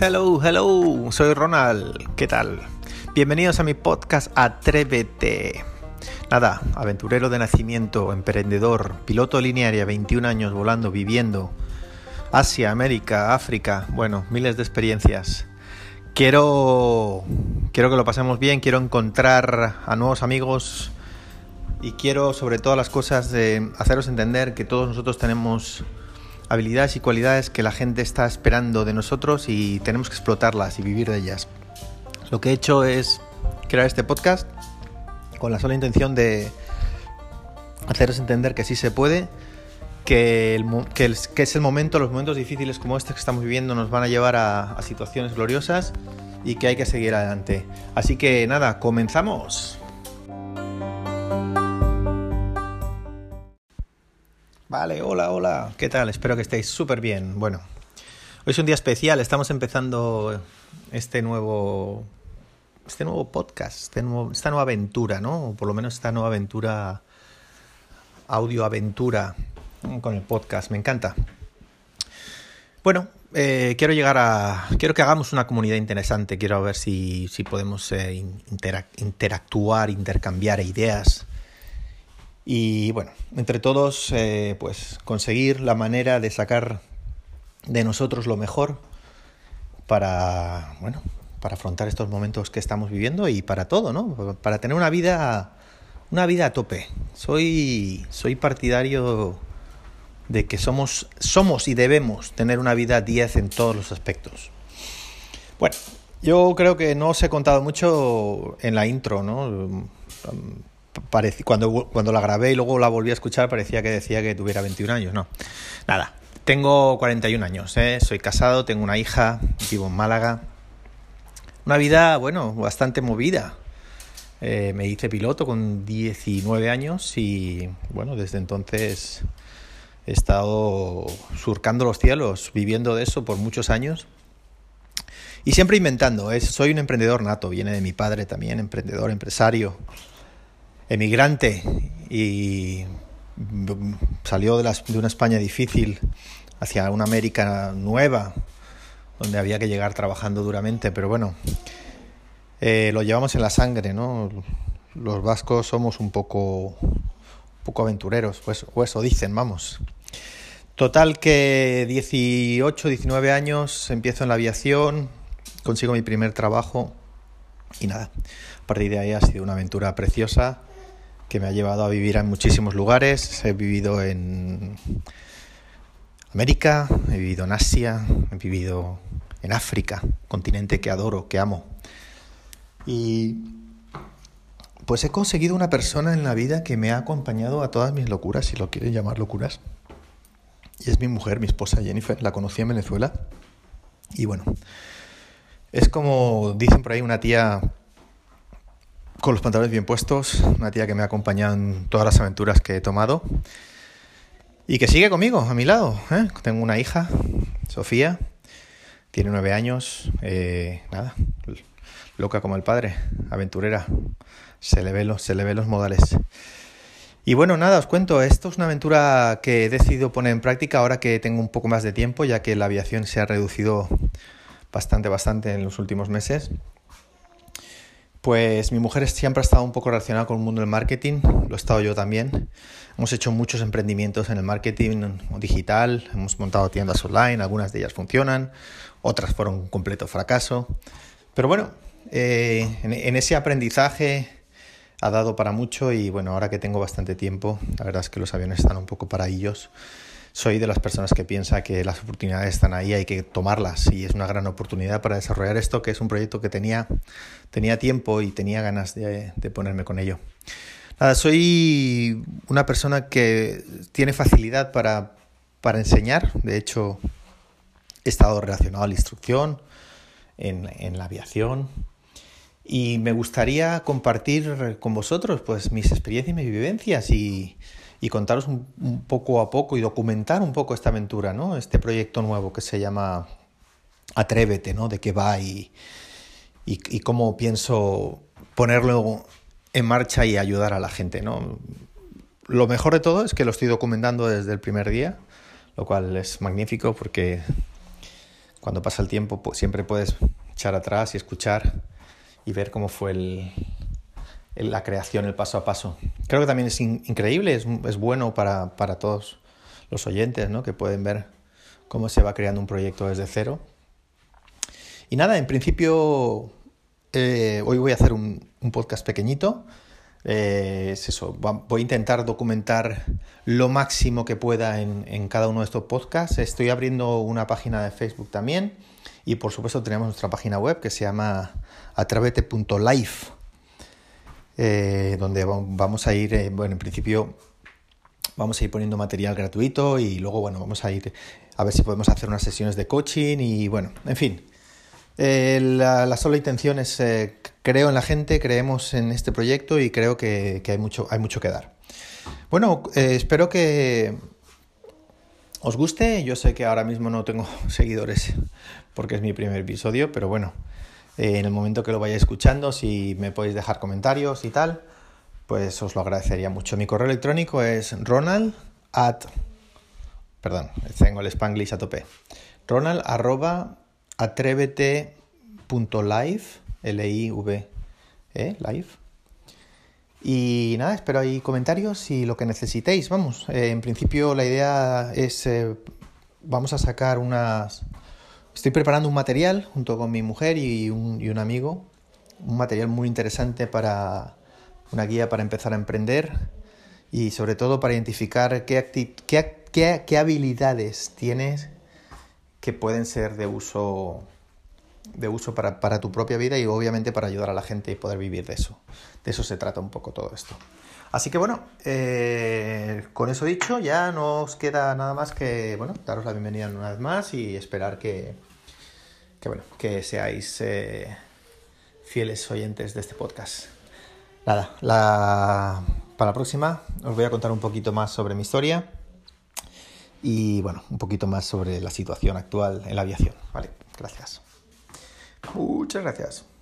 Hello, hello, soy Ronald, ¿qué tal? Bienvenidos a mi podcast Atrévete. Nada, aventurero de nacimiento, emprendedor, piloto linearia, 21 años volando, viviendo, Asia, América, África, bueno, miles de experiencias. Quiero, quiero que lo pasemos bien, quiero encontrar a nuevos amigos y quiero sobre todas las cosas de haceros entender que todos nosotros tenemos habilidades y cualidades que la gente está esperando de nosotros y tenemos que explotarlas y vivir de ellas. Lo que he hecho es crear este podcast con la sola intención de haceros entender que sí se puede, que, que, es el momento, los momentos difíciles como este que estamos viviendo nos van a llevar a situaciones gloriosas y que hay que seguir adelante. Así que nada, comenzamos. Vale, hola, hola, ¿qué tal? Espero que estéis súper bien. Bueno, hoy es un día especial, estamos empezando este nuevo, este nuevo podcast, este nuevo, esta nueva aventura, ¿no? O por lo menos esta nueva aventura, audio aventura con el podcast, me encanta. Bueno, eh, quiero llegar a. Quiero que hagamos una comunidad interesante. Quiero ver si, si podemos eh, interactuar, intercambiar ideas y bueno, entre todos, eh, pues conseguir la manera de sacar de nosotros lo mejor para, bueno, para afrontar estos momentos que estamos viviendo y para todo, ¿no? Para tener una vida, una vida a tope. Soy, soy partidario de que somos, somos y debemos tener una vida 10 en todos los aspectos. Bueno, yo creo que no os he contado mucho en la intro, ¿no? Cuando, cuando la grabé y luego la volví a escuchar parecía que decía que tuviera 21 años, no. Nada, tengo 41 años, ¿eh? soy casado, tengo una hija, vivo en Málaga. Una vida, bueno, bastante movida. Eh, me hice piloto con 19 años y, bueno, desde entonces he estado surcando los cielos, viviendo de eso por muchos años. Y siempre inventando, soy un emprendedor nato, viene de mi padre también, emprendedor, empresario emigrante y salió de, de, una España difícil hacia una América nueva, donde había que llegar trabajando duramente, pero bueno, eh, lo llevamos en la sangre, ¿no? Los vascos somos un poco, un poco aventureros, pues, o eso dicen, vamos. Total que 18, 19 años, empiezo en la aviación, consigo mi primer trabajo y nada, a partir de ahí ha sido una aventura preciosa que me ha llevado a vivir en muchísimos lugares. He vivido en América, he vivido en Asia, he vivido en África, continente que adoro, que amo. Y pues he conseguido una persona en la vida que me ha acompañado a todas mis locuras, si lo quieren llamar locuras. Y es mi mujer, mi esposa Jennifer, la conocí en Venezuela. Y bueno, es como dicen por ahí una tía con los pantalones bien puestos, una tía que me ha acompañado en todas las aventuras que he tomado y que sigue conmigo, a mi lado. ¿eh? Tengo una hija, Sofía, tiene nueve años, eh, nada, loca como el padre, aventurera, se le, ve los, se le ve los modales. Y bueno, nada, os cuento, esto es una aventura que he decidido poner en práctica ahora que tengo un poco más de tiempo, ya que la aviación se ha reducido bastante, bastante en los últimos meses. Pues mi mujer siempre ha estado un poco relacionada con el mundo del marketing, lo he estado yo también. Hemos hecho muchos emprendimientos en el marketing digital, hemos montado tiendas online, algunas de ellas funcionan, otras fueron un completo fracaso. Pero bueno, eh, en, ese aprendizaje ha dado para mucho y bueno, ahora que tengo bastante tiempo, la verdad es que los aviones están un poco para ellos soy de las personas que piensa que las oportunidades están ahí, hay que tomarlas y es una gran oportunidad para desarrollar esto, que es un proyecto que tenía, tenía tiempo y tenía ganas de, ponerme con ello. Nada, soy una persona que tiene facilidad para, para enseñar, de hecho he estado relacionado a la instrucción, en, en la aviación, y me gustaría compartir con vosotros pues mis experiencias y mis vivencias y, y contaros un, poco a poco y documentar un poco esta aventura, ¿no? Este proyecto nuevo que se llama Atrévete, ¿no? De qué va y, y, cómo pienso ponerlo en marcha y ayudar a la gente, ¿no? Lo mejor de todo es que lo estoy documentando desde el primer día, lo cual es magnífico porque cuando pasa el tiempo pues, siempre puedes echar atrás y escuchar y ver cómo fue el, la creación, el paso a paso. Creo que también es increíble, es, es bueno para, para, todos los oyentes, ¿no? que pueden ver cómo se va creando un proyecto desde cero. Y nada, en principio eh, hoy voy a hacer un, podcast pequeñito. Eh, es eso, voy a intentar documentar lo máximo que pueda en, en, cada uno de estos podcasts. Estoy abriendo una página de Facebook también y por supuesto tenemos nuestra página web que se llama atravete.life eh, donde vamos a ir, eh, bueno, en principio vamos a ir poniendo material gratuito y luego, bueno, vamos a ir a ver si podemos hacer unas sesiones de coaching y, bueno, en fin. Eh, la, sola intención es, creo en la gente, creemos en este proyecto y creo que, hay, mucho, hay mucho que dar. Bueno, espero que os guste. Yo sé que ahora mismo no tengo seguidores porque es mi primer episodio, pero bueno, en el momento que lo vaya escuchando, si me podéis dejar comentarios y tal, pues os lo agradecería mucho. Mi correo electrónico es ronald at, perdón, tengo el spanglish a tope, ronald arroba atrévete.live, L-I-V, -E, live. Y nada, espero ahí comentarios y lo que necesitéis, vamos. Eh, en principio la idea es, eh, vamos a sacar unas Estoy preparando un material junto con mi mujer y un, amigo, un material muy interesante para una guía para empezar a emprender y sobre todo para identificar qué, qué, habilidades tienes que pueden ser de uso, de uso para, tu propia vida y obviamente para ayudar a la gente y poder vivir de eso. De eso se trata un poco todo esto. Así que bueno, eh, con eso dicho, ya no os queda nada más que bueno, daros la bienvenida una vez más y esperar que, que bueno, que seáis eh, fieles oyentes de este podcast. Nada, la, para la próxima os voy a contar un poquito más sobre mi historia y bueno, un poquito más sobre la situación actual en la aviación. Vale, gracias. Muchas gracias.